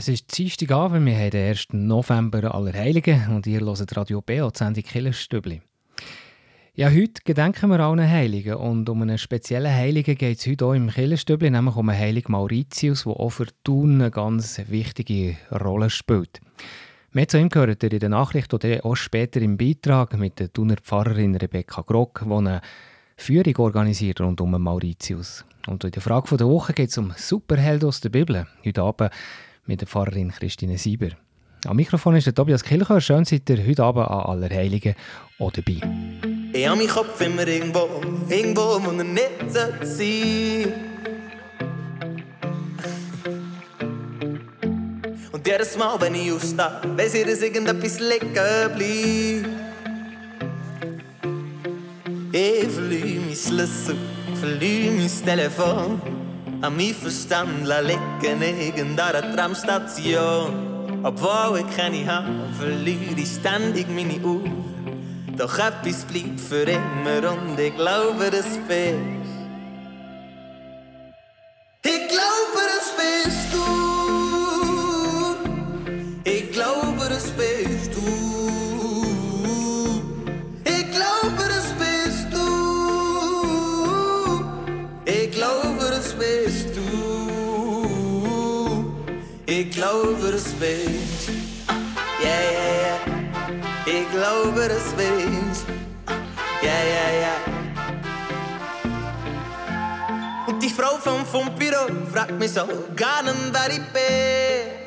Es ist Dienstagabend, wir haben den 1. November Allerheiligen und ihr hört Radio B, die Sendung Killerstübli. Ja, heute gedenken wir allen Heiligen und um einen speziellen Heiligen geht es heute auch im Killerstübli, nämlich um einen Heiligen Mauritius, der auch für Thun eine ganz wichtige Rolle spielt. Mehr zu ihm gehört ihr in der Nachricht oder auch später im Beitrag mit der Thuner Pfarrerin Rebecca Grock, die eine Führung organisiert rund um Mauritius. Und in der Frage der Woche geht es um Superhelden aus der Bibel. Heute Abend mit der Pfarrerin Christine Sieber. Am Mikrofon ist der Tobias Kilcher. Schön seid ihr heute Abend an Allerheiligen auch dabei. Ich habe meinen Kopf immer irgendwo, irgendwo, wo er nicht sein Und jedes Mal, wenn ich aufstehe, weiss ich, dass irgendetwas liegen bleibt. Ich verliere mein Schlüssel, verliere mein Telefon. An mein Verstand liegen irgendeiner Tramstation. Obwohl ich keine habe, verliere ich ständig meine Uhr. Doch etwas bleibt für immer und ich glaube, das bist. Ich glaube, das bist du. Glaube, das bist du. Yeah, yeah, yeah. Ich glaube, das bist du. Yeah, yeah, yeah. Und die Frau vom, vom Büro fragt mich so gar nicht, wer ich bin.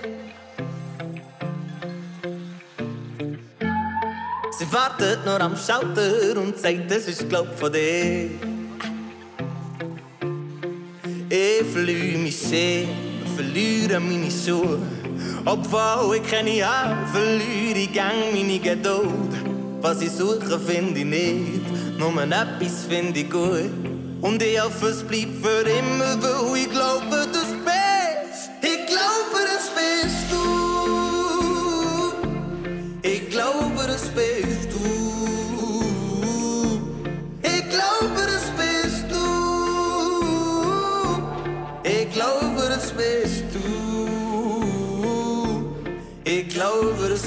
Sie wartet nur am Schalter und sagt, das ist glaub von dir. Ich verliere mich sehr, verliere meine Schuhe. Obwohl ich keine habe, verliere gang meine Geduld. Was ich suche, finde ich nicht, nur etwas finde ich gut. Und ich hoffe, es bleibt für immer, weil ich glaube, das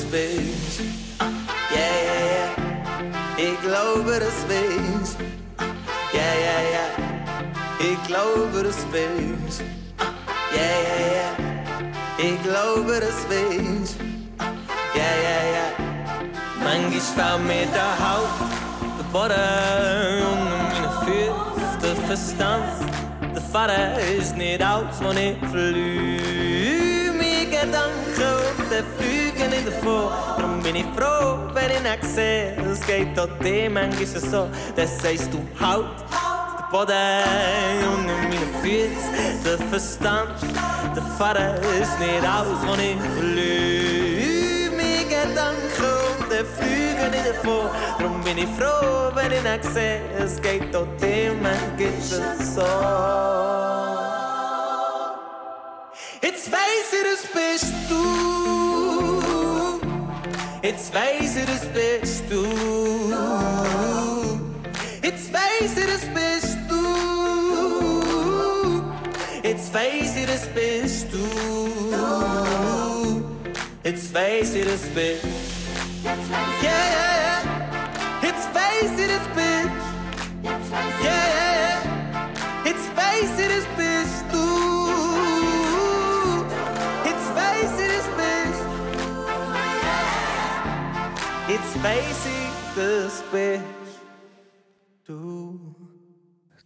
glaube, das bist ah, Yeah, yeah, yeah. Ich glaube, das bist Yeah, yeah, yeah. Ich glaube, das bist ah, Yeah, yeah, yeah. Ich glaube, das bist Yeah, yeah, yeah. Manchmal fällt mir der Haupt, der Boden unter meine Füße, der Verstand. Der Vater ist nicht aus, wo ich verliere. Meine Gedanken und der fliegen Darum bin ich froh, wenn ich nicht sehe. Es geht auch dir manchmal so, das sagst du halt. Der Boden unter meine Füße, der Verstand. Der Vater ist nicht aus, verliere. Meine Gedanken und der fliegen nicht davon. Darum bin ich froh, wenn ich nicht sehe. Es geht auch dir manchmal so. Jetzt weiß ich, das bist du. Jetzt weiß ich, das bist du. Jetzt weiß ich, das bist du. Jetzt weiß ich, das bist du. Jetzt weiß ich, das bist Yeah, yeah, yeah. Jetzt weiß ich, das bist Yeah, yeah, yeah. Jetzt weiß ich, das bist Weiß ich, das bist du.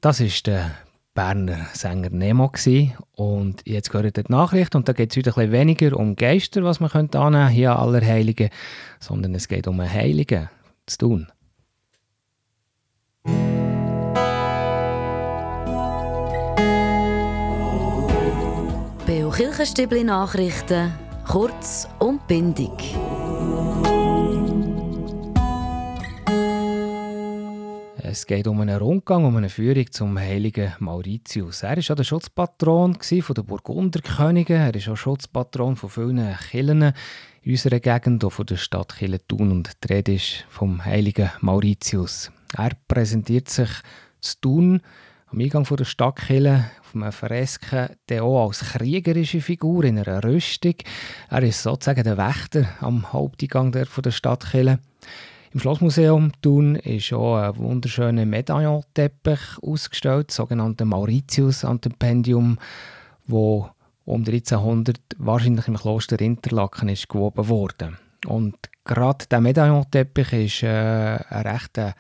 Das ist der Berner Sänger Nemo gewesen. und jetzt gehört die Nachricht und da geht es heute ein bisschen weniger um Geister, was man könnte annehmen hier Allerheiligen, sondern es geht um einen Heiligen zu tun. Beo Kirchenstübli Nachrichten, kurz und bindig. Es geht um einen Rundgang, um eine Führung zum heiligen Mauritius. Er war ja der Schutzpatron der Burgunderkönige. Er ist auch Schutzpatron von vielen Kirchen in unserer Gegend, auch von der Stadt Thun. Und die Rede ist vom heiligen Mauritius. Er präsentiert sich zu Thun Am Eingang der Stadtkille auf einem Fresken der auch als kriegerische Figur in einer Rüstung. Er ist sozusagen der Wächter am Haupteingang der, von der Stadtkille. Im Schlossmuseum Thun ist auch ein wunderschöner Medaillonteppich ausgestellt, das sogenannte Mauritius-Antipendium, wo um 1300 wahrscheinlich im Kloster Interlaken ist gewoben worden. Und gerade der Medaillonteppich ist äh, ein recht äh,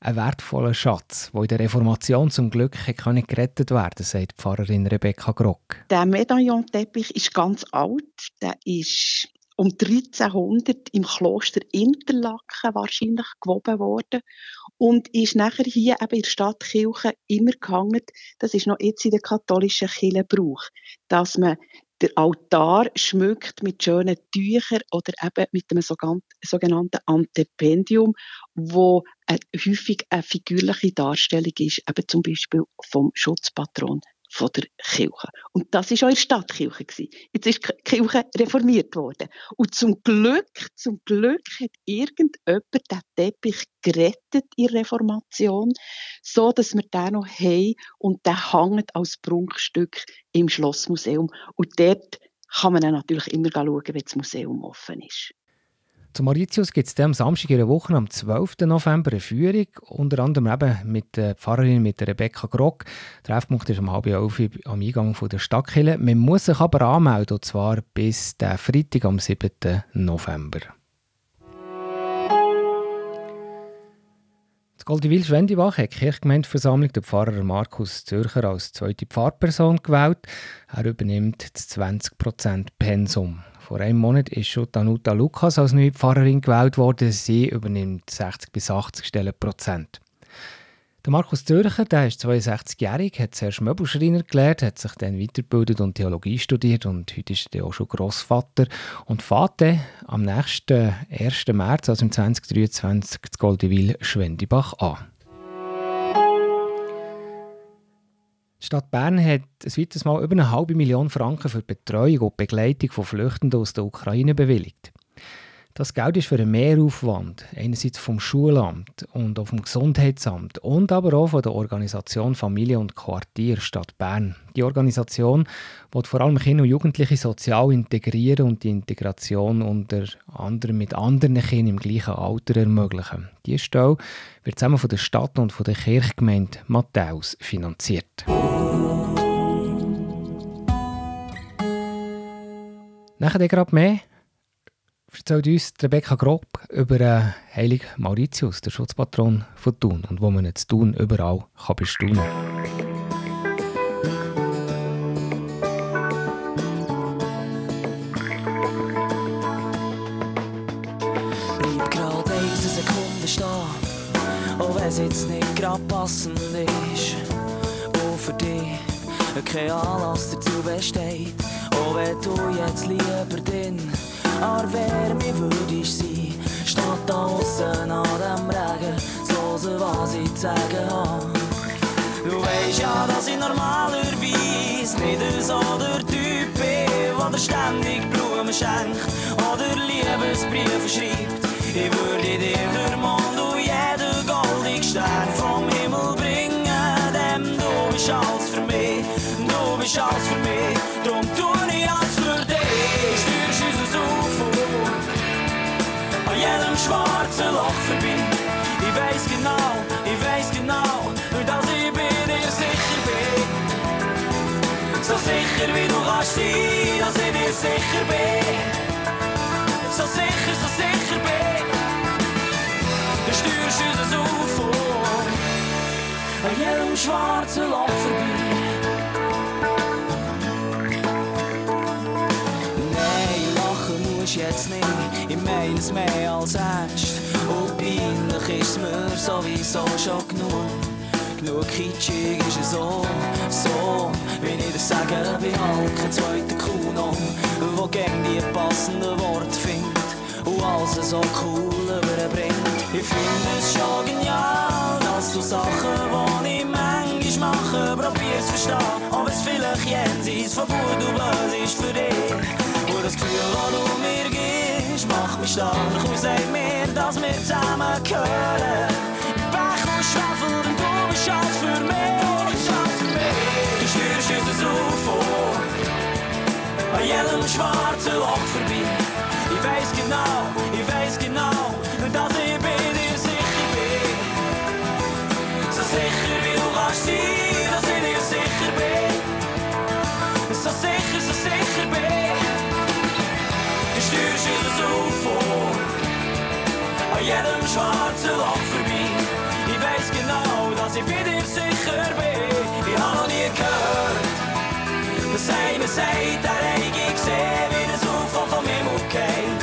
ein wertvoller Schatz, der in der Reformation zum Glück kann gerettet werden sagt Pfarrerin Rebecca Grock. Der Medaillonteppich ist ganz alt. Der ist um 1300 im Kloster Interlaken wahrscheinlich gewoben worden und ist nachher hier eben in der Stadtkirche immer gehangen. Das ist noch jetzt in der katholischen Kirche Brauch, dass man der Altar schmückt mit schönen Tüchern oder eben mit einem sogenannten Antependium, wo häufig eine figürliche Darstellung ist, eben zum Beispiel vom Schutzpatron von der Kirche. Und das ist auch in der Stadtkirche gewesen. Jetzt ist die Kirche reformiert worden. Und zum Glück, zum Glück hat irgendjemand den Teppich gerettet in der Reformation, so dass wir den noch haben und der hängt als Prunkstück im Schlossmuseum. Und dort kann man dann natürlich immer schauen, wenn das Museum offen ist. Zu Mauritius gibt es am Samstag in der Woche am 12. November eine Führung, unter anderem eben mit der Pfarrerin mit der Rebecca Grock. Der Treffpunkt ist um halb elf am Eingang von der Stadtkirche. Man muss sich aber anmelden, und zwar bis den Freitag am 7. November. Das Goldewil Schwendibach hat die Kirchgemeindeversammlung den Pfarrer Markus Zürcher als zweite Pfarrperson gewählt. Er übernimmt das 20% Pensum. Vor einem Monat ist schon Danuta Lukas als neue Pfarrerin gewählt worden. Sie übernimmt 60 bis 80 Stellen Prozent. Der Markus Zürcher, der ist 62-jährig, hat zuerst Möbelschreiner gelernt, hat sich dann weitergebildet und Theologie studiert und heute ist er auch schon Grossvater und fährt am nächsten 1. März, also im 2023, das Goldewil Schwendibach an. Die Stadt Bern hat ein weiteres Mal über eine halbe Million Franken für die Betreuung und Begleitung von Flüchtenden aus der Ukraine bewilligt. Das Geld ist für einen Mehraufwand, einerseits vom Schulamt und auch vom Gesundheitsamt und aber auch von der Organisation Familie und Quartier Stadt Bern. Die Organisation will vor allem Kinder und Jugendliche sozial integrieren und die Integration unter anderem mit anderen Kindern im gleichen Alter ermöglichen. Diese Stelle wird zusammen von der Stadt und von der Kirchgemeinde Matthäus finanziert. Nachher gerade mehr erzählt uns Rebecca Grob über den heiligen Mauritius, der Schutzpatron von Thun und wo man jetzt Thun überall kann bestaunen kann. Es jetzt nicht gerade passend ist. Und für dich kein Anlass dazu besteht, auch wenn du jetzt lieber den an Wärme würde sein. Statt da außen an dem Regen, zu hören, was ich zu sagen habe. Du weißt ja, dass ich normalerweise nicht so der Typ bin, der ständig Blumen schenkt oder Liebesbriefe schreibt. Ich würde dir den Mond und jeden goldigen Stern vom Himmel bringen, denn du bist alles für mich, du bist alles für mich, drum tue ich alles schwarzen Loch vorbei. Ich weiß genau, ich weiß genau, dass ich bei dir sicher bin. So sicher wie du kannst sein, dass ich dir sicher bin. So sicher, so sicher bin. Du steuerst uns auf an jedem schwarzen Loch vorbei. Musst jetzt nicht, ich meine es mehr als ernst. Und peinlich ist mir sowieso schon genug. Genug kitschig ist es so, so, wie ich dir sage, wie halt kein zweiter Kuno, wo gern die passenden Worte findet und alles so cool überbringt. Ich finde es schon genial, dass du Sachen, die ich manchmal mache, probierst verstehen, aber es vielleicht jenseits von gut und böse ist für dich das Gefühl, wo du mir gibst, mach mich stark und sagt mir, dass wir zusammengehören. Bach und Schwefel, denn du bist alles für mich. Du schwörst uns so vor, an jedem schwarzen Loch vorbei. Ich weiss genau, ich weiss genau, ich bei dir sicher bin. Ich habe noch nie gehört, dass einer sagt, er hätte gesehen, wie das UFO vom Himmel geht.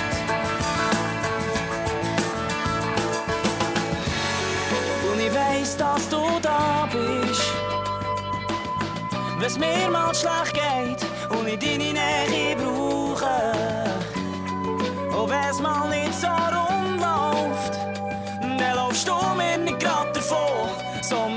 Und ich weiss, dass du da bist. Wenn's mir mal schlecht geht und ich deine Nähe brauche. Und wenn's mal nicht so rund läuft, dann laufst du mir nicht grad so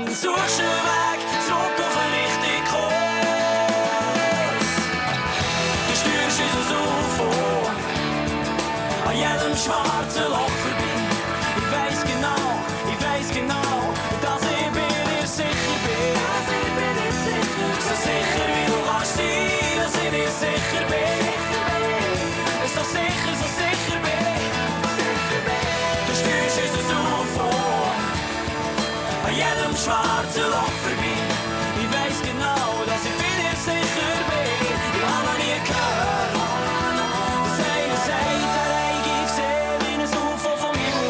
schwarzen Loch vorbei. Ich weiß genau, dass ich dir sicher bin. Ich habe noch nie gehört, dass einer sagt, er hätte gesehen, wie ein UFO vom Himmel.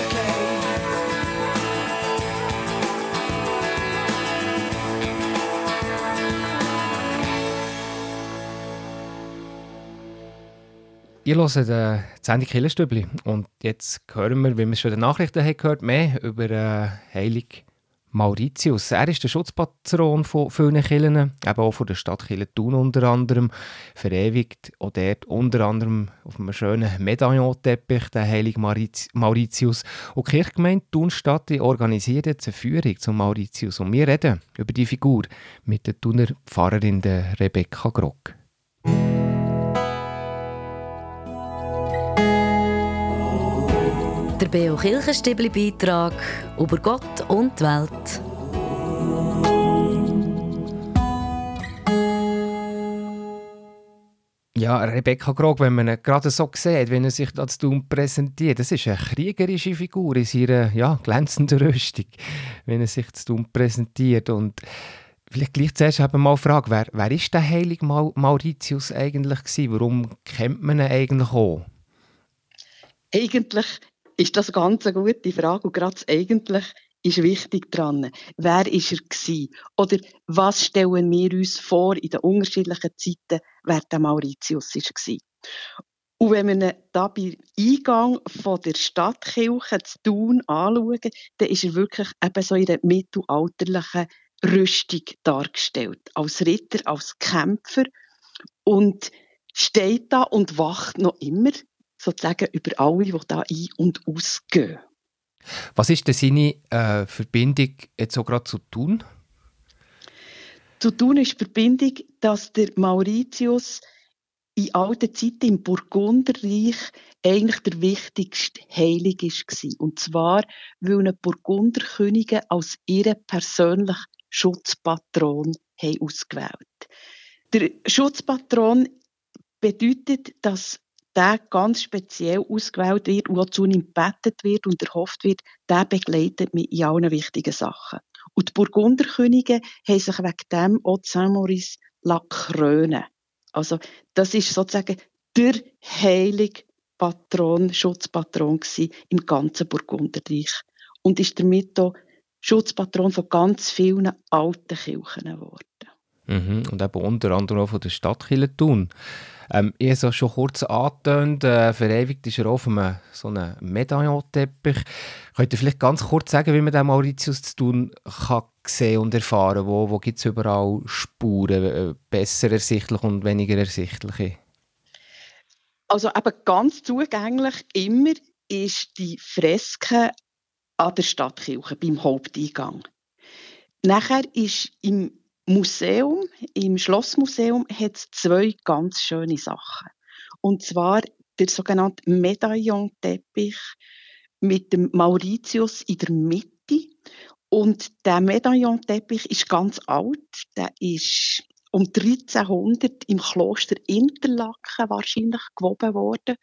Ihr hört äh, die Sendung Killerstübli und jetzt hören wir, wie wir schon in den Nachrichten haben gehört, mehr über äh, Heilig Mauritius. Er ist der Schutzpatron von vielen Kirchen, eben auch von der Stadt Thun unter anderem, verewigt auch dort unter anderem auf einem schönen Medaillonteppich, der Heilig Mauritius. Und die Kirchgemeinde Thunstadt organisiert jetzt eine Führung zum Mauritius und wir reden über die Figur mit der Thuner Pfarrerin Rebecca Grock. Der Beo Kirchenstibli Beitrag über Gott und die Welt. Ja, Rebecca Grog, wenn man ihn gerade so sieht, wenn er sich als Tun präsentiert, das ist eine kriegerische Figur in seiner ja, glänzenden Rüstung, wenn er sich zu Tun präsentiert. Und vielleicht gleich zuerst eben mal Frage, wer, wer ist der heilige Mau- Mauritius eigentlich gewesen? Warum kennt man ihn eigentlich auch? Eigentlich ist das ganz eine gute Frage und gerade eigentlich ist wichtig dran. Wer ist er gewesen? Oder was stellen wir uns vor in den unterschiedlichen Zeiten, wer der Mauritius gewesen? Und wenn wir ihn da bei Eingang von der Stadtkirche zu Thun anschauen, dann ist er wirklich eben so in einer mittelalterlichen Rüstung dargestellt. Als Ritter, als Kämpfer und steht da und wacht noch immer sozusagen über alle, die da ein- und ausgehen. Was ist denn seine äh, Verbindung jetzt so gerade zu tun? Zu tun ist die Verbindung, dass der Mauritius in alten Zeiten im Burgunderreich eigentlich der wichtigste Heilige war. Und zwar, weil ihn die Burgunderkönige als ihren persönlichen Schutzpatron haben ausgewählt Der Schutzpatron bedeutet, dass der ganz speziell ausgewählt wird und auch ihm gebettet wird und erhofft wird, der begleitet mich in allen wichtigen Sachen. Und die Burgunderkönige haben sich wegen dem auch Saint-Maurice krönen Also, das ist sozusagen der heilige Patron, Schutzpatron im ganzen Burgunderreich. Und ist damit auch Schutzpatron von ganz vielen alten Kirchen geworden. Mhm. Und eben unter anderem auch von der Stadt Thun. Ähm, ich habe es schon kurz angetönt, äh, verewigt ist er auf einem so einem Medaillonteppich. Könnt ihr vielleicht ganz kurz sagen, wie man den Mauritius zu tun kann sehen und erfahren? Wo, wo gibt es überall Spuren, äh, besser ersichtlich und weniger ersichtliche? Also eben ganz zugänglich immer ist die Freske an der Stadtkirche beim Haupteingang. Nachher ist im Museum, im Schlossmuseum, hat es zwei ganz schöne Sachen. Und zwar der sogenannte Medaillonteppich mit dem Mauritius in der Mitte. Und der Medaillonteppich ist ganz alt. Der ist um 1300 im Kloster Interlaken wahrscheinlich gewoben worden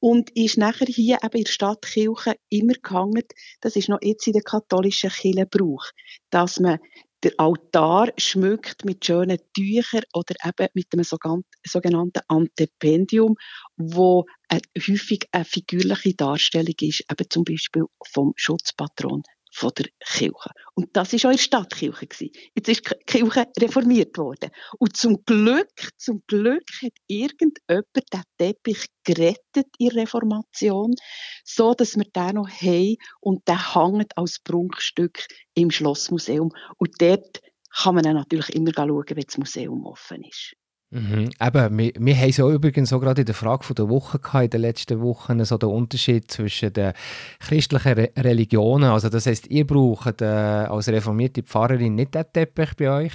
und ist nachher hier eben in der Stadtkirche immer gehangen. Das ist noch jetzt in der katholischen Kirche Brauch, dass man der Altar schmückt mit schönen Tüchern oder eben mit einem sogenannten Antependium, wo häufig eine figürliche Darstellung ist, eben zum Beispiel vom Schutzpatron von der Kirche. Und das ist auch in Stadtkirche gewesen. Jetzt ist die Kirche reformiert worden. Und zum Glück, zum Glück hat irgendjemand den Teppich gerettet in der Reformation, so dass wir den noch haben und der hängt als Prunkstück im Schlossmuseum. Und dort kann man dann natürlich immer schauen, wenn das Museum offen ist. Mhm. Eben, wir, wir haben so übrigens so gerade in der Frage der Woche gehabt, in den letzten Wochen so den Unterschied zwischen den christlichen Re Religionen. Also das heißt, ihr braucht äh, als reformierte Pfarrerin nicht den Teppich bei euch,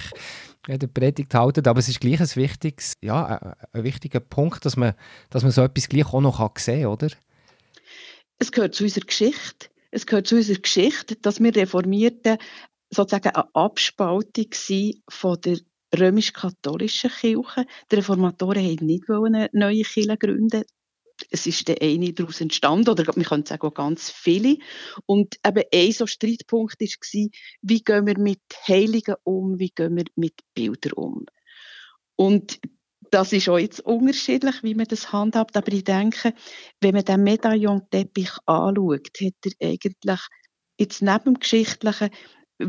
äh, der Predigt halten, aber es ist gleich ein wichtiges, ja, ein, ein wichtiger Punkt, dass man, dass man so etwas gleich auch noch kann sehen kann, oder? Es gehört zu unserer Geschichte. Es gehört zu unserer Geschichte, dass wir Reformierten sozusagen eine Abspaltung von der römisch-katholischen Kirche. Die Reformatoren wollten nicht eine neue Kirche gründen. Es ist der eine daraus entstanden, oder man könnte sagen auch ganz viele. Und eben ein so Streitpunkt war, wie gehen wir mit Heiligen um, wie gehen wir mit Bildern um. Und das ist auch jetzt unterschiedlich, wie man das handhabt, aber ich denke, wenn man den Medaillon-Teppich anschaut, hat er eigentlich jetzt neben dem Geschichtlichen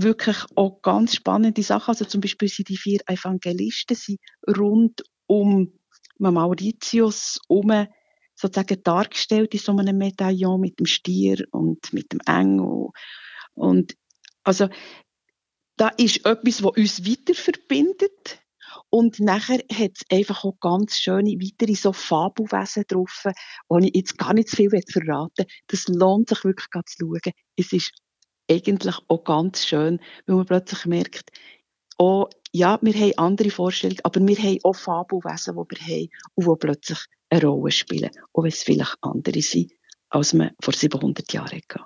wirklich auch ganz spannende Sachen. Also zum Beispiel sind die vier Evangelisten sind rund um Mauritius um sozusagen dargestellt in so einem Medaillon mit dem Stier und mit dem Engel. Und also da ist etwas, was uns weiter verbindet. Und nachher hat es einfach auch ganz schöne weitere so Fabelwesen drauf, wo ich jetzt gar nicht zu viel verraten Das lohnt sich wirklich zu schauen. Es ist eigentlich auch ganz schön, weil man plötzlich merkt, oh, ja, wir haben andere Vorstellungen, aber wir haben auch Fabelwesen, die wir haben und die plötzlich eine Rolle spielen, auch wenn es vielleicht andere sind, als man vor 700 Jahren hatte.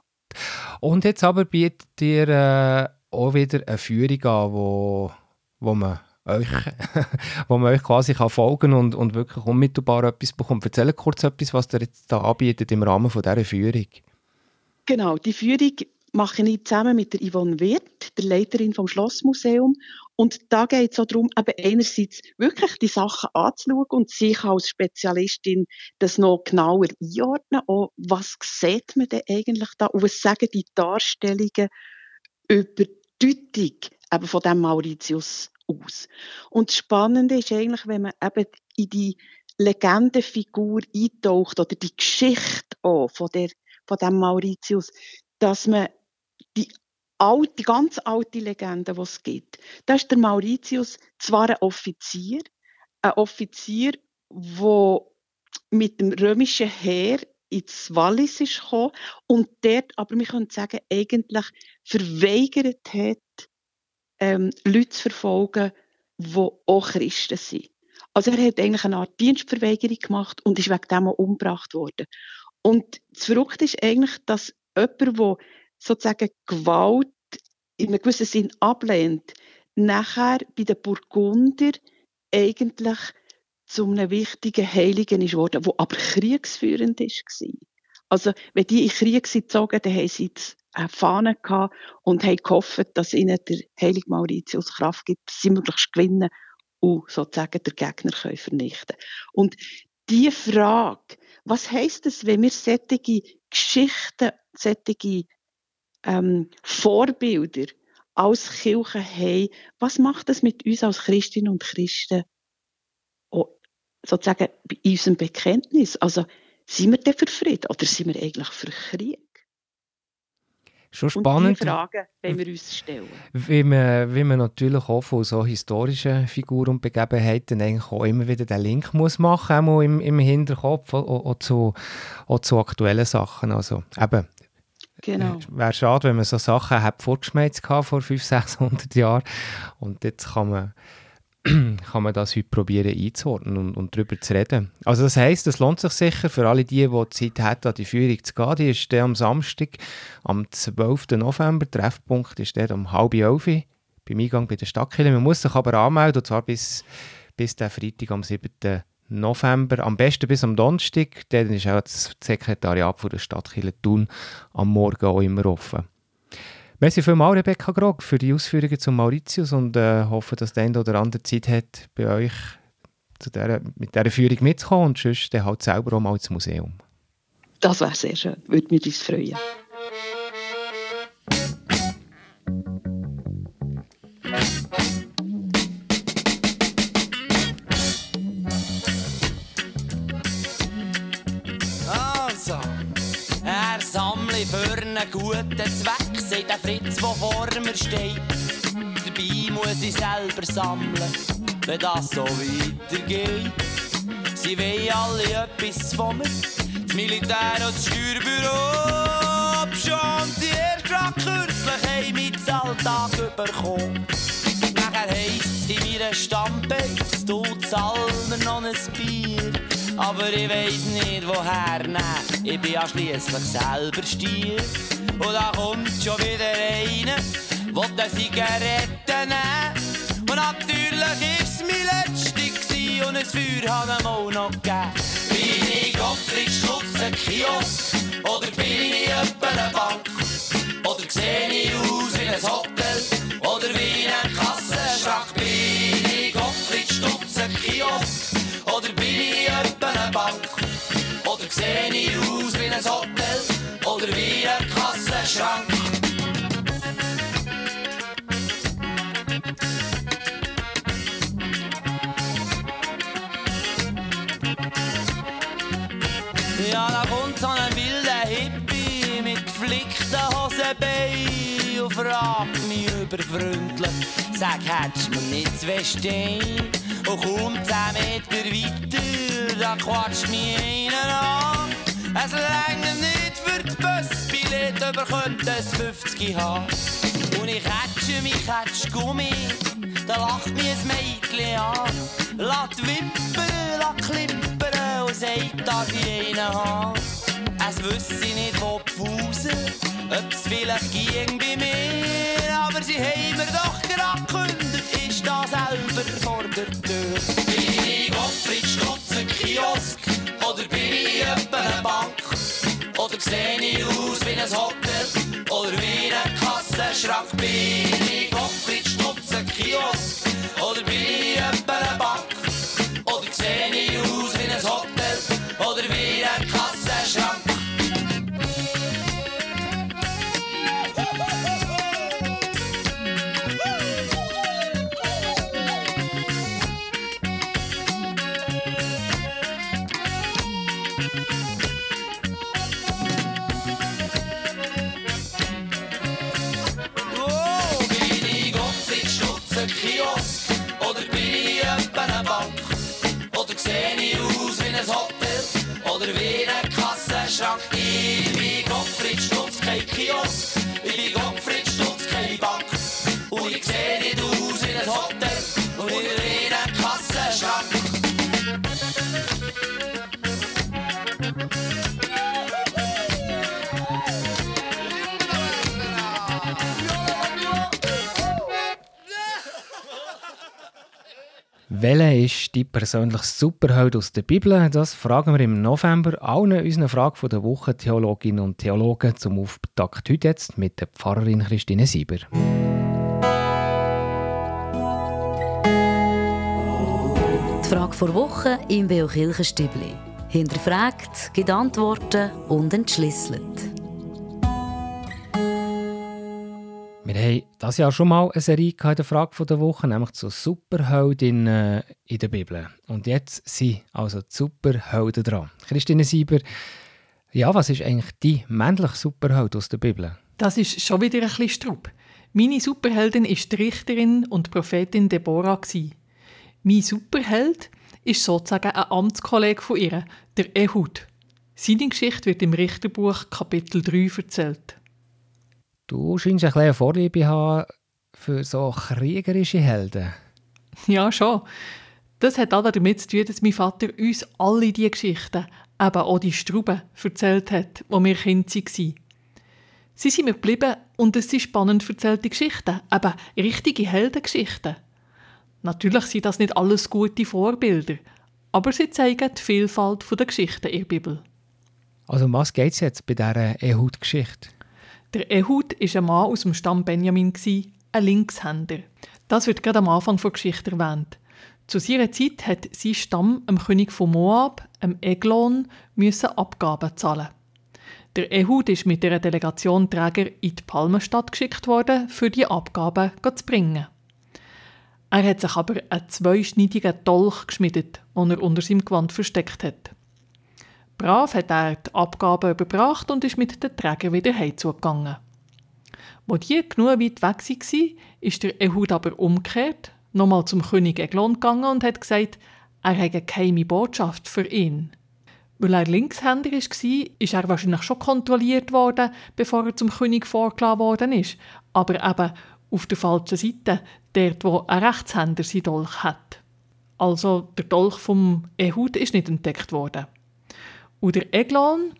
Und jetzt aber bietet ihr äh, auch wieder eine Führung an, wo, wo man euch, wo man euch quasi kann folgen und, und wirklich unmittelbar etwas bekommt. Erzähl kurz etwas, was ihr jetzt da anbietet im Rahmen von dieser Führung. Genau, die Führung mache ich zusammen mit der Yvonne Wirth, der Leiterin vom Schlossmuseum. Und da geht es auch darum, eben einerseits wirklich die Sachen anzuschauen und sich als Spezialistin das noch genauer einordnen. Auch, was sieht man denn eigentlich da? Und was sagen die Darstellungen über die Deutung eben von dem Mauritius aus? Und das Spannende ist eigentlich, wenn man eben in die Legendenfigur eintaucht oder die Geschichte auch von der von dem Mauritius, dass man die alte, ganz alte Legende, die es gibt. Da ist der Mauritius zwar ein Offizier, ein Offizier, der mit dem römischen Heer ins Wallis ist gekommen und dort, aber wir können sagen, eigentlich verweigert hat, ähm, Leute zu verfolgen, die auch Christen sind. Also er hat eigentlich eine Art Dienstverweigerung gemacht und ist wegen dem auch umgebracht worden. Und das Verrückte ist eigentlich, dass jemand, der sozusagen Gewalt in einem gewissen Sinn ablehnt, nachher bei den Burgunder eigentlich zu einem wichtigen Heiligen ist worden, der aber kriegsführend war. Also, wenn die in Krieg sind gezogen, dann haben sie eine Fahne gehabt und haben gehofft, dass ihnen der heilige Mauritius Kraft gibt, dass sie möglichst gewinnen und sozusagen den Gegner können vernichten Und die Frage, was heisst es, wenn wir solche Geschichten, solche ähm, Vorbilder als Kirche haben, was macht das mit uns als Christinnen und Christen sozusagen in unserem Bekenntnis? Also sind wir denn für Frieden oder sind wir eigentlich für Krieg? Schon spannend. Und die Fragen wenn wir uns stellen. Wie man, wie man natürlich auch von so historischen Figuren und Begebenheiten eigentlich auch immer wieder den Link muss machen muss, im, im Hinterkopf, auch, auch, zu, auch zu aktuellen Sachen. Also eben, Genau. Wäre schade, wenn man so Sachen hat vorgeschmeißt vor 500, 600 Jahren. Und jetzt kann man, kann man das heute probieren einzuordnen und, und darüber zu reden. Also das heisst, es lohnt sich sicher für alle die, die Zeit haben, an die Führung zu gehen. Die ist am Samstag, am 12. November. Treffpunkt ist der um halb elf beim Eingang bei der Stadtkirche. Man muss sich aber anmelden, und zwar bis, bis der Freitag am 7. November, am besten bis am Donnerstag. Dann ist auch das Sekretariat der Stadtkirche Thun am Morgen auch immer offen. Merci vielmals, Rebecca Grog, für die Ausführungen zum Mauritius und äh, hoffe, dass der eine oder andere Zeit hat, bei euch zu der, mit dieser Führung mitzukommen und sonst dann halt selber auch mal ins Museum. Das wäre sehr schön, würde mich freuen. Guten Zweck, sagt der Fritz, der vor mir steht. Dabei muss ich selber sammeln, wenn das so weitergeht. Sie wollen alle etwas von mir, das Militär und das Steuerbüro. Schon die erst kürzlich haben mit Alltag bekommen. Nachher heisst in meiner Stammbase, du zahlst mir noch ein Bier. Aber ich weiss nicht woher nehmen, ich bin ja schliesslich selber Stier. Und da kommt schon wieder einer, will eine Zigarette nehmen. Und natürlich ist es mein letzte gewesen und ein Feuer hat ihm auch noch gegeben. Bin ich Gottfried Schutz, ein Kiosk? Oder bin ich etwa eine Bank? Oder sehe ich aus wie ein Hotel? Oder wie ein Kassenschrank? Bin ich Gottfried Stutz, ein Kiosk? Oder bin ich etwa eine Bank? Oder sehe ich aus wie ein Hotel? Oder wie ein Kassenschrank? Ja, da kommt so ein wilder Hippie mit geflickten Hosenbeinen und fragt mich überfreundlich, sag, hättest mir nicht zwei Steine? Und kaum zehn Meter weiter, da quatscht mich einer an. Es reicht nicht für die Busbillett, aber könnte es 50 haben. Und ich hätsche mich, hätsch Gummi, da lacht mich ein Mädchen an. Lass wippern, lass klippern und sagt, darf ich einen haben. Es wüsste nicht, wo die Fuße, ob es vielleicht ging bei mir. Aber sie haben mir doch gerade gekündigt, ist da selber vor der Tür. Bin ich Gottfried Stutz, ein Kiosk? Oder sehe ich aus wie ein Hotel? Oder wie ein Kassenschrank? Bin ich Welcher ist dein persönliches Superheld aus der Bibel? Das fragen wir im November allen unseren Fragen der Woche Theologinnen und Theologen zum Auftakt heute jetzt mit der Pfarrerin Christine Sieber. Die Frage vor Woche im Beo Kirchenstübli. Hinterfragt, gibt Antworten und entschlüsselt. Wir haben das Jahr schon mal eine Serie in der Frage der Woche, nämlich zu Superheldinnen in der Bibel. Und jetzt sind also die Superhelden dran. Christine Sieber, ja, was ist eigentlich die männliche Superheld aus der Bibel? Das ist schon wieder ein bisschen Strub. Meine Superheldin ist die Richterin und Prophetin Deborah. Mein Superheld ist sozusagen ein Amtskollege von ihr, der Ehud. Seine Geschichte wird im Richterbuch Kapitel 3 erzählt. Du scheinst ein bisschen Vorliebe haben für so kriegerische Helden. Ja, schon. Das hat aber damit zu tun, dass mein Vater uns alle diese Geschichten, eben auch die Struben, erzählt hat, wo wir Kinder waren. Sie sind mir geblieben und es sind spannend erzählte Geschichten, eben richtige Heldengeschichten. Natürlich sind das nicht alles gute Vorbilder, aber sie zeigen die Vielfalt der Geschichten in der Bibel. Also um was geht es jetzt bei dieser Ehud-Geschichte? Der Ehud war ein Mann aus dem Stamm Benjamin, ein Linkshänder. Das wird gerade am Anfang der Geschichte erwähnt. Zu seiner Zeit hat sein Stamm dem König von Moab, dem Eglon, müssen Abgaben zahlen. Der Ehud ist mit der Delegation Träger in die Palmenstadt geschickt worden, für die Abgaben zu bringen. Er hat sich aber einen zweischneidigen Dolch geschmiedet, den er unter seinem Gewand versteckt hat. Brav hat er die Abgaben überbracht und ist mit den Trägern wieder heimzugegangen. Wo die genug weit weg waren, ist der Ehud aber umgekehrt, nochmal zum König Eglon gegangen und hat gesagt, er hätte keine Botschaft für ihn. Weil er Linkshänder war, ist er wahrscheinlich schon kontrolliert worden, bevor er zum König vorgeladen worden ist. Aber eben auf der falschen Seite, dort wo ein Rechtshänder sein Dolch hat. Also der Dolch vom Ehud ist nicht entdeckt worden. Und der Eglon,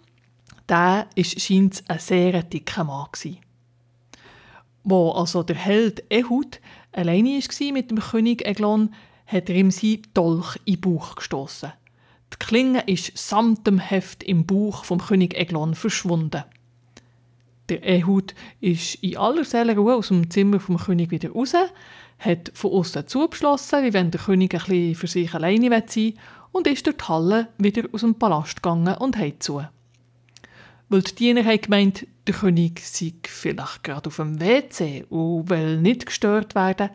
der ist scheint ein sehr dicker Mann gewesen. Wo also der Held Ehud alleine war mit dem König Eglon, hat er ihm sein Dolch in den Bauch gestoßen. Die Klinge ist samt dem Heft im Bauch vom König Eglon verschwunden. Der Ehud ist in aller Seelenruhe aus dem Zimmer vom König wieder raus, hat von außen zugeschlossen, wie wenn der König ein bisschen für sich alleine sein will, und ist durch die Halle wieder aus dem Palast gegangen und hat zu. Weil die Diener haben gemeint, der König sei vielleicht gerade auf dem WC und will nicht gestört werden,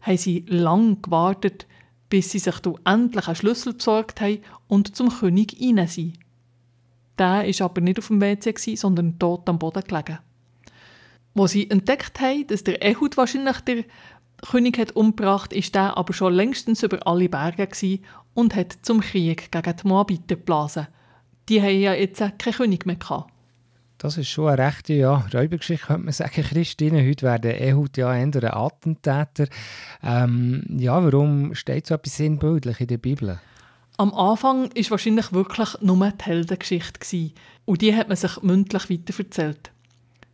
haben sie lang gewartet, bis sie sich endlich einen Schlüssel besorgt haben und zum König hinein sind. Der war aber nicht auf dem WC, sondern tot am Boden gelegen. Wo sie entdeckt haben, dass der Ehud wahrscheinlich der König hat umgebracht, ist der aber schon längstens über alle Berge und hat zum Krieg gegen die Moabiter geblasen. Die haben ja jetzt keinen König mehr gehabt. Das ist schon eine rechte ja, Räubergeschichte, könnte man sagen, Christine. Heute werden Ehud ja eher ein Attentäter. Ähm, ja, warum steht so etwas sinnbildlich in der Bibel? Am Anfang war wahrscheinlich wirklich nur die Heldengeschichte. Und die hat man sich mündlich weiterverzählt.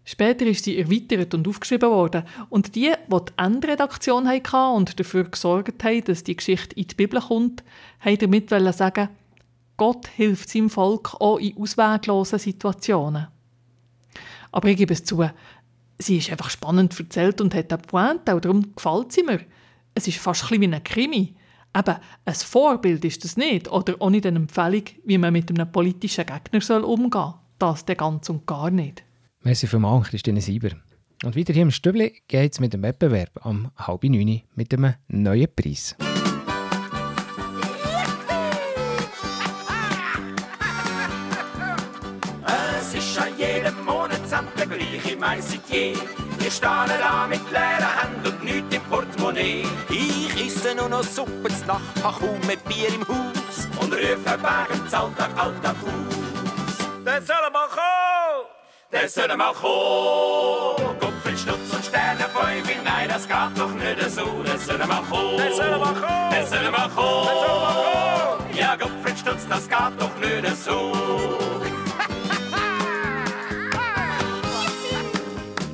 Später ist sie erweitert und aufgeschrieben worden. Und die, die die Endredaktion hatten und dafür gesorgt haben, dass die Geschichte in die Bibel kommt, haben damit sagen, Gott hilft seinem Volk auch in ausweglosen Situationen. Aber ich gebe es zu, sie ist einfach spannend erzählt und hat eine Pointe, und darum gefällt sie mir. Es ist fast ein wie ein Krimi. Eben, ein Vorbild ist das nicht oder auch nicht eine Empfehlung, wie man mit einem politischen Gegner umgehen soll. Das ganz und gar nicht. Merci vielmals, Christine Sieber. Und wieder hier im Stübli geht es mit dem Wettbewerb am halb neun mit einem neuen Preis. Es ist an jedem Monatsamt der gleiche Meissier. Wir stehen da mit leeren Händen und nichts im Portemonnaie. Ich esse nur noch Suppe zur Nacht, hab kaum mit Bier im Haus und rufe wegen Alltag, Alltag aus. Der soll mal kommen! Der soll mal kommen! Kupfer, Stutz und Sterne, nein, das geht doch nicht so. Der soll mal kommen! Der soll mal kommen! Der soll mal kommen! Ja, Kupfer, Stutz, das geht doch nicht so.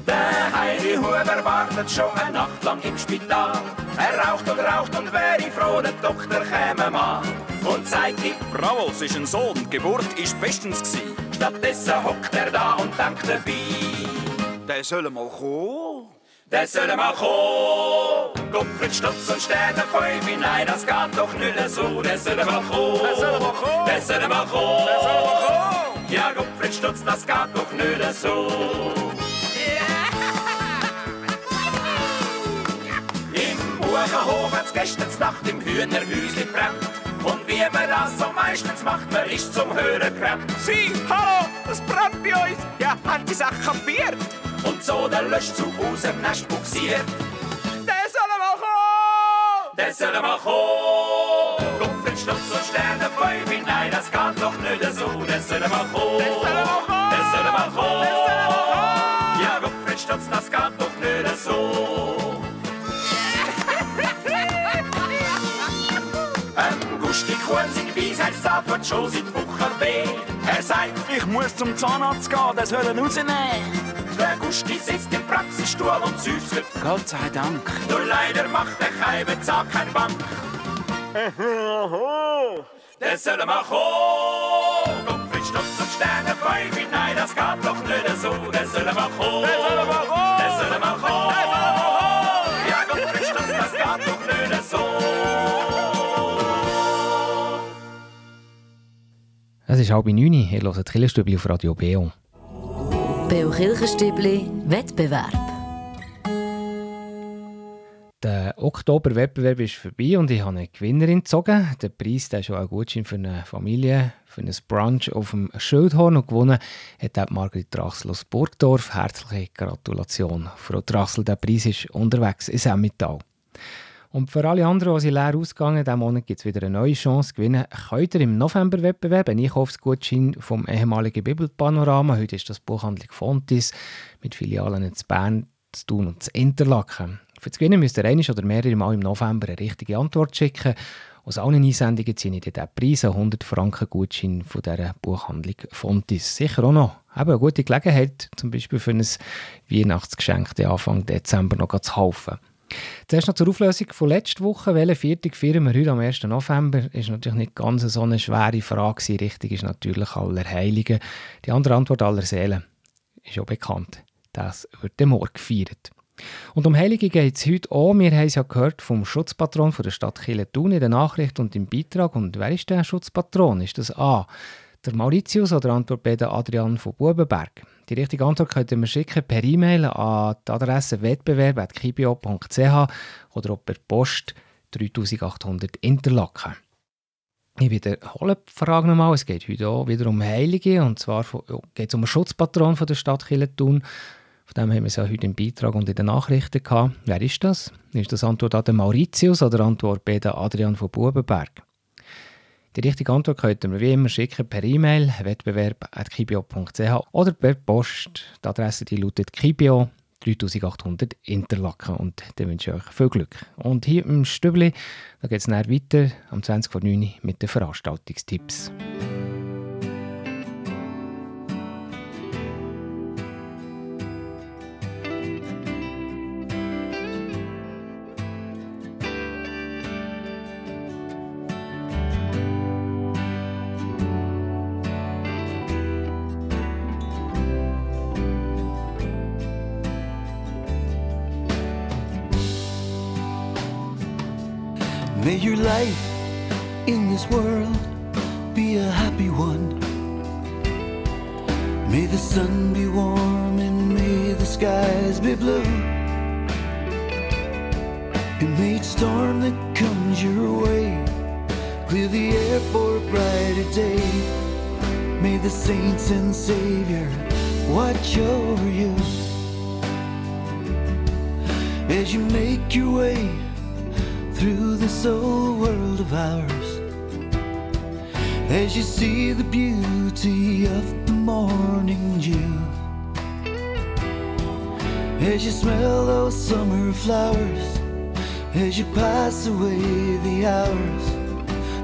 Der Heidi Huber wartet schon eine Nacht lang im Spital. Er raucht und raucht und wäre froh, der Doktor käme mal und zeigt ihm, Bravo, es ist ein Sohn, die Geburt ist bestens gsi. Stattdessen hockt er da und denkt dabei. Der soll mal kommen. Der soll mal kommen. Gottfried Stutz und Sterne Fäufe, nein, das geht doch nicht so. Der soll mal kommen. Der soll mal kommen. Der soll mal kommen. Ja, Gottfried Stutz, das geht doch nicht so. Im Buchenhof hat's gestern Nacht im Hühnerhäusli brennt. Und wie man das so meistens macht, man ist zum Hören gerannt. Sie, hallo, es brennt bei uns. Ja, haben die Sache kapiert? Und so der Löschzug aus dem Nest buxiert. Der soll mal kommen. Der soll mal kommen. Gottfried Stutz und Sterne Fäufe, nein, das geht doch nicht so. Der soll mal kommen. Der soll mal kommen. Der soll mal kommen. Ja, Gottfried Stutz, das geht doch nicht so. Kuhn, sein Weisheitszahn tut schon seit Wochen weh. Er sagt, Ich muss zum Zahnarzt gehen, der soll ihn rausnehmen. Der Gusti sitzt im Praxisstuhl und seufzt. Gott sei Dank. Nur leider macht der Keibe Zack keine Bank. Das soll mal kommen. Gottfried Stutz und Sterne Pfeife. Nein, das geht doch nicht so. Das soll mal kommen. Das soll mal kommen. Das soll mal kommen. Es ist halb neun, ihr hört Killerstübli auf Radio Beo. Beo Kirchenstübli Wettbewerb. Der Oktoberwettbewerb ist vorbei und ich habe eine Gewinnerin gezogen. Der Preis der ist schon ein Gutschein für eine Familie, für ein Brunch auf dem Schildhorn. Und gewonnen hat auch Margrit Drachsel aus Burgdorf. Herzliche Gratulation. Frau Drachsel, der Preis ist unterwegs in Emmental. Und für alle anderen, die sie leer ausgegangen diesen Monat gibt es wieder eine neue Chance. Gewinnen könnt ihr im November-Wettbewerb einen Einkaufsgutschein vom ehemaligen Bibelpanorama. Heute ist das Buchhandlung Fontis mit Filialen in Bern, zu Thun und zu Interlaken. Für das Gewinnen müsst ihr einmal oder mehrere Mal im November eine richtige Antwort schicken. Aus allen Einsendungen ziehe ich den Preis, einen 100 Franken Gutschein von dieser Buchhandlung Fontis. Sicher auch noch eben eine gute Gelegenheit, zum Beispiel für ein Weihnachtsgeschenk den Anfang Dezember noch zu kaufen. Zuerst noch zur Auflösung von letzter Woche. Welche Viertag feiern wir heute am 1. November? Ist natürlich nicht ganz so eine schwere Frage. Richtig ist natürlich Allerheiligen. Die andere Antwort aller Seelen ist auch bekannt. Das wird morgen gefeiert. Und um Heilige geht es heute auch. Wir haben es ja gehört vom Schutzpatron von der Stadt Thun in der Nachricht und im Beitrag. Und wer ist der Schutzpatron? Ist das A. Der Mauritius oder Antwort B. Der Adrian von Bubenberg? Die richtige Antwort könnt ihr mir schicken per E-Mail an die Adresse wettbewerb.kibio.ch oder per Post 3800 Interlaken. Ich wiederhole die Frage nochmal. Es geht heute auch wieder um Heilige und zwar geht es um einen Schutzpatron von der Stadt Thun. Von dem haben wir es ja heute im Beitrag und in den Nachrichten gehabt. Wer ist das? Ist das Antwort A Mauritius oder Antwort B Adrian von Bubenberg? Die richtige Antwort könnt ihr mir wie immer schicken per E-Mail wettbewerb.kibio.ch oder per Post. Die Adresse die lautet kibio 3800 Interlaken und dann wünsche ich euch viel Glück. Und hier im Stübli, geht es weiter am 20 vor 9 mit den Veranstaltungstipps. May your life in this world be a happy one. May the sun be warm and may the skies be blue. And may each storm that comes your way clear the air for a brighter day. May the saints and Savior watch over you as you make your way through this old world of ours. As you see the beauty of the morning dew, as you smell those summer flowers, as you pass away the hours,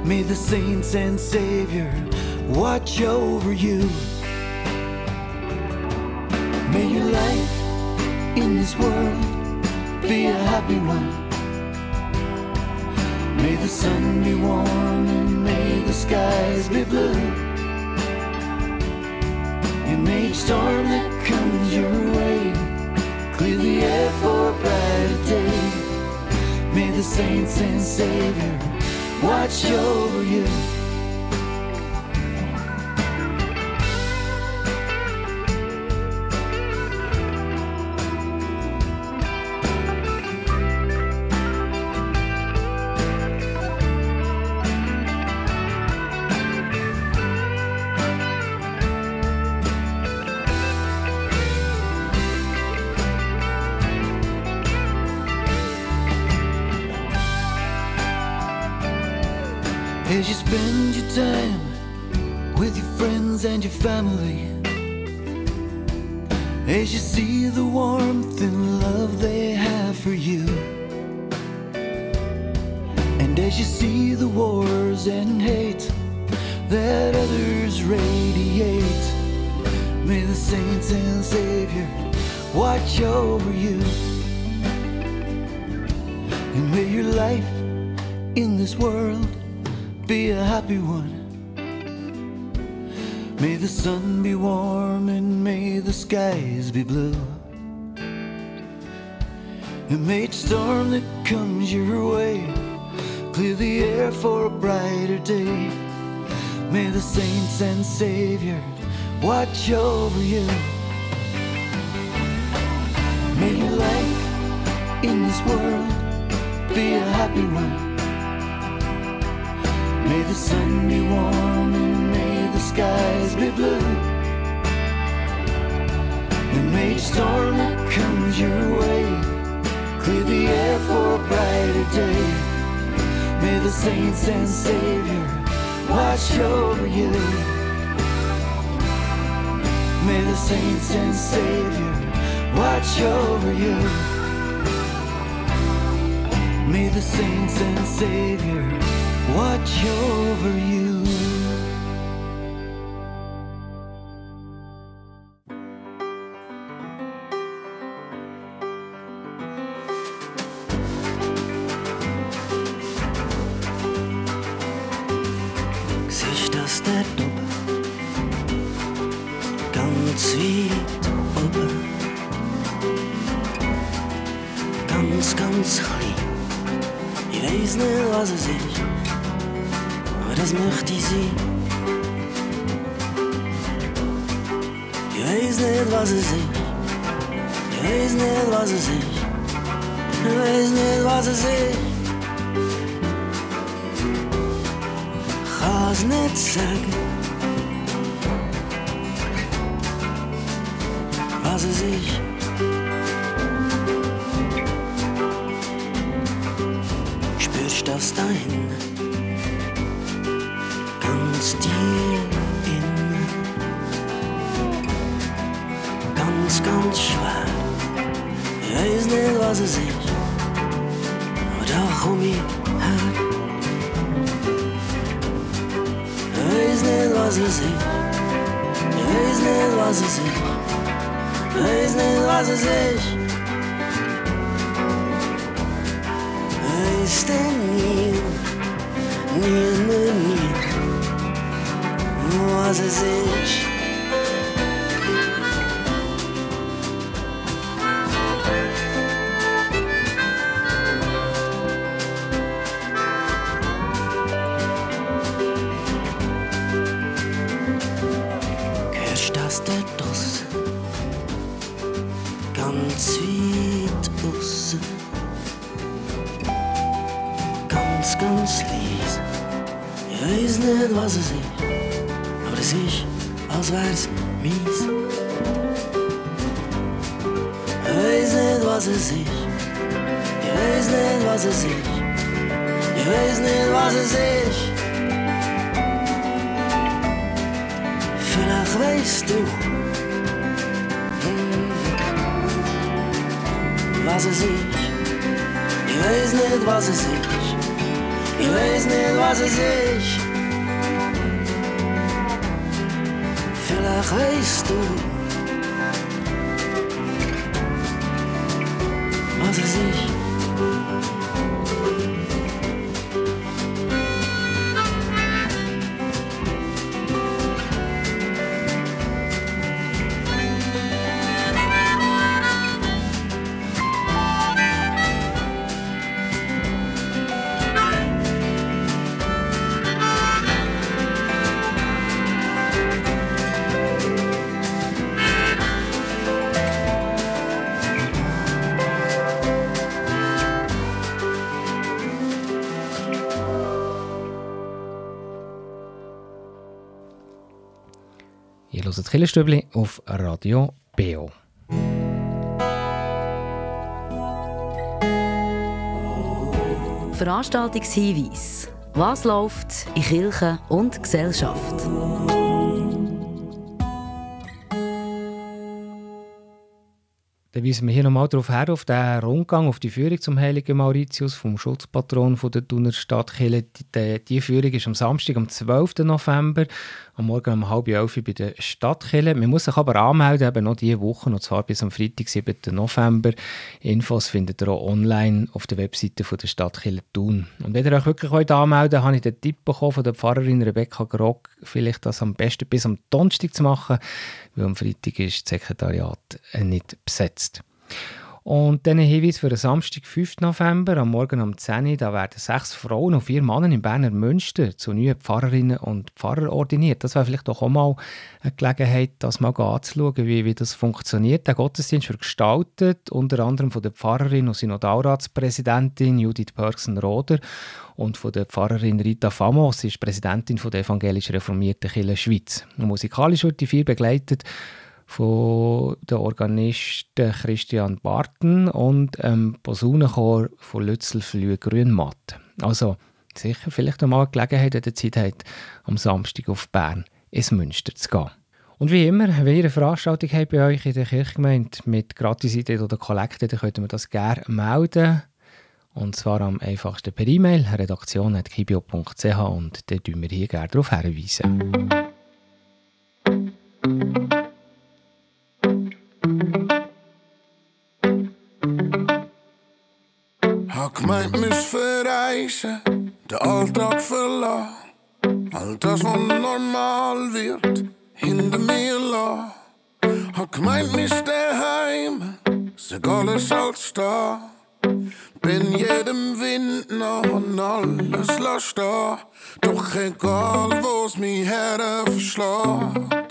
may the saints and Savior watch over you. May your life in this world be a happy one. May the sun be warm and may the skies be blue. And may each storm that comes your way clear the air for a brighter day. May the saints and Savior watch over you. And Savior watch over you. May your life in this world be a happy one. May the sun be warm and may the skies be blue. And may each storm that comes your way clear the air for a brighter day. May the saints and Savior watch over you. May the saints and Savior watch over you. May the saints and Savior watch over you. Weiß nicht, was es ist. Ich weiß nicht, was es ist. Ich weiß nicht, weißt das Killerstübli auf Radio BO. Veranstaltungshinweis. Was läuft in Kirche und Gesellschaft? Dann weisen wir hier nochmal darauf her, auf den Rundgang, auf die Führung zum Heiligen Mauritius, vom Schutzpatron von der Thuner Stadtkirche. Die, die, Führung ist am Samstag, am 12. November, am Morgen um halb elf bei der Stadtkirche. Man muss sich aber anmelden, eben noch diese Woche, und zwar bis am Freitag, 7. November. Infos findet ihr auch online auf der Webseite von der Stadtkirche Thun. Und wenn ihr euch wirklich heute anmelden habe ich den Tipp bekommen von der Pfarrerin Rebecca Grock, vielleicht das am besten bis am Donnerstag zu machen, weil am Freitag ist das Sekretariat nicht besetzt. Und dann Hinweis für den Samstag, 5. November, am Morgen um 10 Uhr, da werden sechs Frauen und vier Männer im Berner Münster zu neuen Pfarrerinnen und Pfarrer ordiniert. Das wäre vielleicht auch mal eine Gelegenheit, das mal anzuschauen, wie, wie das funktioniert. Der Gottesdienst wird gestaltet, unter anderem von der Pfarrerin und Synodalratspräsidentin Judith Pörksen-Roder und von der Pfarrerin Rita Famos, sie ist Präsidentin von der evangelisch reformierten Kirche Schweiz. Und musikalisch wird die vier begleitet von den Organisten Christian Barton und ähm, Posaunenchor von Lützelflühe Grünmatt. Also sicher vielleicht einmal Gelegenheit, wenn Zeit habt, am Samstag auf Bern ins Münster zu gehen. Und wie immer, wenn ihr eine Veranstaltung habt bei euch in der Kirchgemeinde mit Gratisidee oder Kollekte, dann könnt ihr mir das gerne melden. Und zwar am einfachsten per E-Mail, redaktion.kibio.ch und dann tun wir hier gerne darauf hinweisen. Hab gemeint, müsst verreisen, den Alltag verlassen. All das, was normal wird, hinter mir lassen. Hab gemeint, müsst daheim, sag alles als da. Bin jedem Wind nach und alles lass da. Doch egal, wo's mich her verschlägt.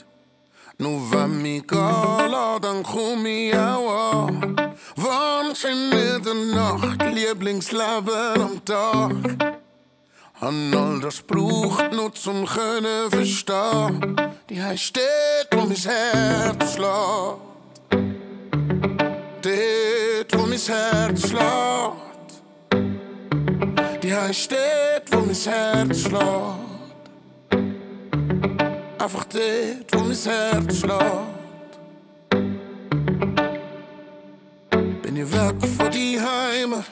Mich gala, dann komm ich auch an. Wahnsinn in der Nacht, Lieblingsleben am Tag. An all das braucht nur zum Können verstehen. Die heißt steht, wo mein Herz schlägt. Dort, wo mein Herz schlägt. Die heißt steht, wo mein Herz schlägt. Einfach dort, wo mein Herz schlägt. Bin ich weg von die Heime,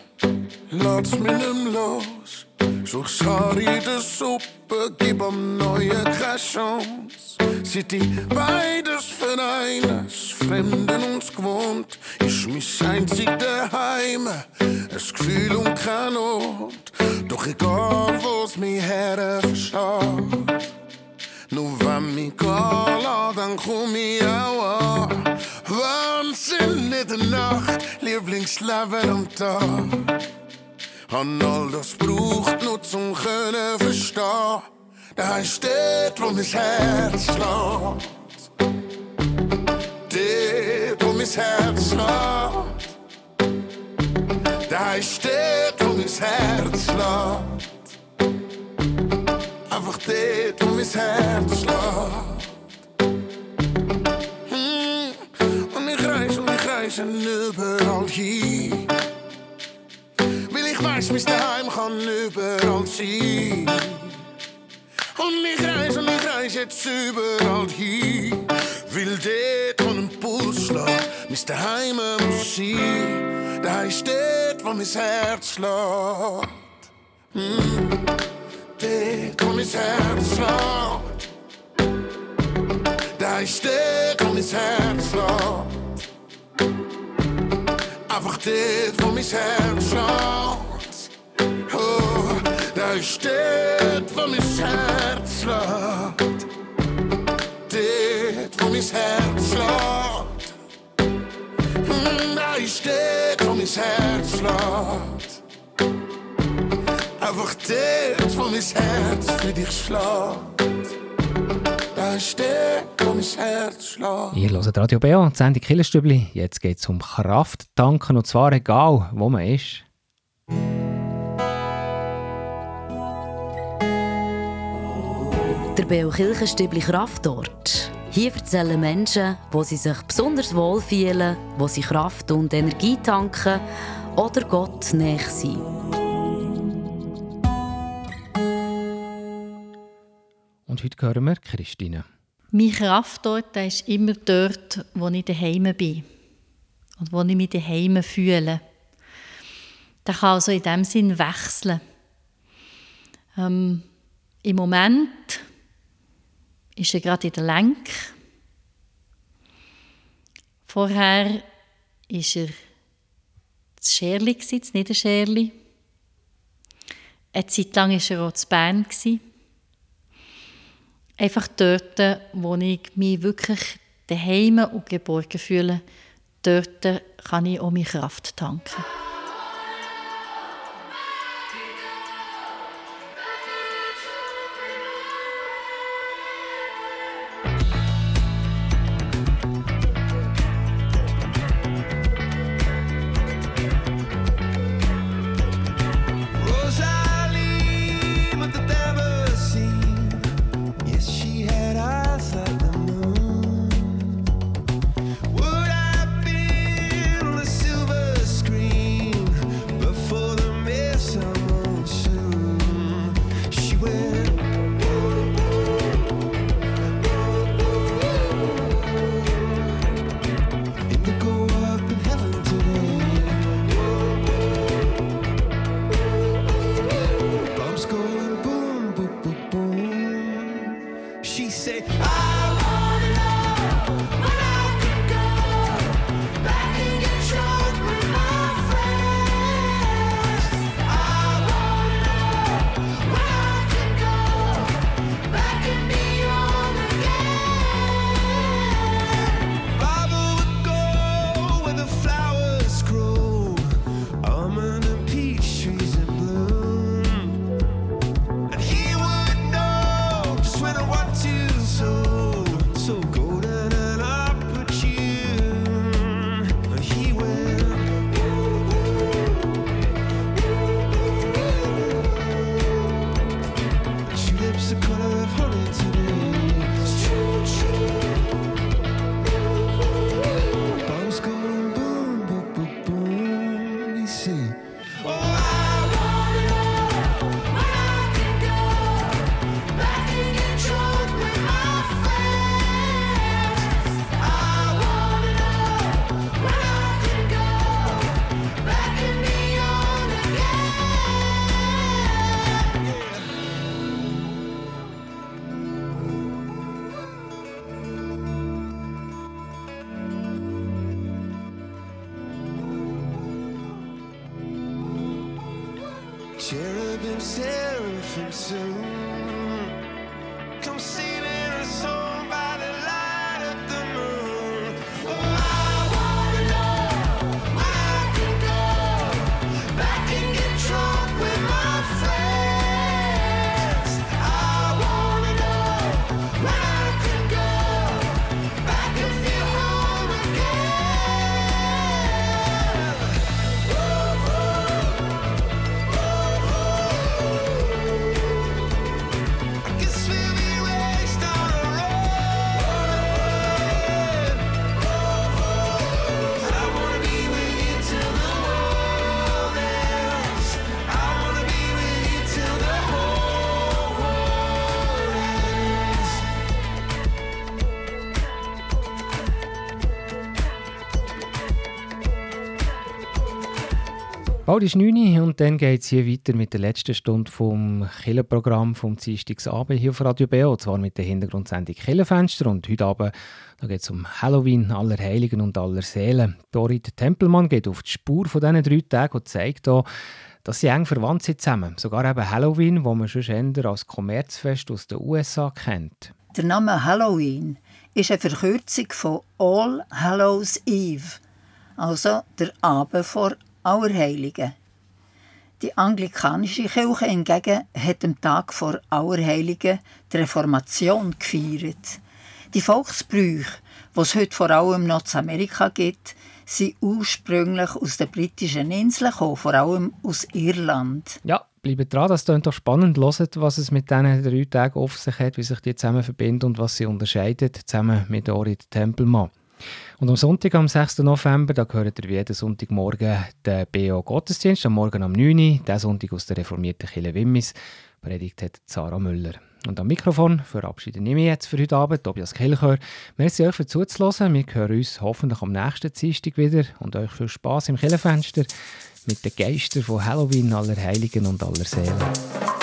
lass mich nicht los. Such sorry de Suppe, gib am neue keine Chance. Seit die beides vereines, Fremden uns gewohnt, ist mich einzig daheim, es Gefühl und keine Not. Doch egal, wo's mich her verschafft. Nur wenn mich gala, dann komm ich auch an. Wahnsinn in der Nacht, Lieblingsleben am Tag. An all das braucht nur zum Können verstehen. Da steht, wo mein Herz schlägt. Dort, wo mein Herz schlägt. Da steht, wo mein Herz schlägt. Einfach dort, wo mein Herz schlägt. Hm. Und ich reise und ich reise überall hin. Weil ich weiß, mein Daheim kann überall sein. Und ich reise und ich reise jetzt überall hin. Weil dort, wo ein Puls schlägt, mein Daheim muss sein. Da ist dort, wo mein Herz schlägt. Hm. Dort, wo mein Herz schlägt. Da ist dort, wo mein Herz schlägt. Einfach dort, wo mein Herz schlägt. Oh, da ist dort, wo mein Herz schlägt. Dort, wo mein Herz schlägt. Hm, Da wo Herz. Einfach dort, wo mein Herz für dich schlägt. Da ist dort, wo mein Herz schlägt. Ihr hört Radio BO, die Sendung Killerstübli. Jetzt geht es um Kraft tanken und zwar egal, wo man ist. Der Beo Kirchenstübli Kraftort. Hier erzählen Menschen, wo sie sich besonders wohl fühlen, wo sie Kraft und Energie tanken oder Gott näher sind. Und heute hören wir Christine. Mein Kraftort ist immer dort, wo ich daheim bin. und wo ich mich daheim fühle. Der kann also in dem Sinn wechseln. Ähm, Im Moment ist er gerade in der Lenk. Vorher war er das Scherli, das Niederscherli. Eine Zeit lang war er auch zu Bern. Einfach dort, wo ich mich wirklich daheim und geborgen fühle, dort kann ich auch meine Kraft tanken. Bald ist 9 Uhr und dann geht es hier weiter mit der letzten Stunde vom Killenprogramm vom Dienstagsabend hier auf Radio BO, zwar mit der Hintergrundsendung Killenfenster und heute Abend geht es um Halloween, aller Heiligen und aller Seelen. Dorit Tempelmann geht auf die Spur von diesen drei Tagen und zeigt hier, dass sie eng verwandt sind zusammen. Sogar eben Halloween, wo man schon eher als Kommerzfest aus den USA kennt. Der Name Halloween ist eine Verkürzung von All Hallows Eve, also der Abend vor Auerheiligen. Die anglikanische Kirche hingegen hat am Tag vor Auerheiligen die Reformation gefeiert. Die Volksbrüche, die es heute vor allem noch in Amerika gibt, sind ursprünglich aus den britischen Inseln gekommen, vor allem aus Irland. Ja, bleibt dran, das klingt doch spannend. Hört, was es mit diesen drei Tagen auf sich hat, wie sich die zusammen verbinden und was sie unterscheidet, zusammen mit Orit Tempelmann. Und am Sonntag, am 6. November, da gehört ihr jeden Sonntagmorgen den BO Gottesdienst, am Morgen um 9 Uhr, der Sonntag aus der reformierten Kirche Wimmis. Predigt hat Sarah Müller. Und am Mikrofon verabschiede ich mich jetzt für heute Abend, Tobias Kilchör. Merci euch für zuzuhören. Wir hören uns hoffentlich am nächsten Dienstag wieder und euch viel Spass im Kirchenfenster mit den Geistern von Halloween, aller Heiligen und aller Seelen.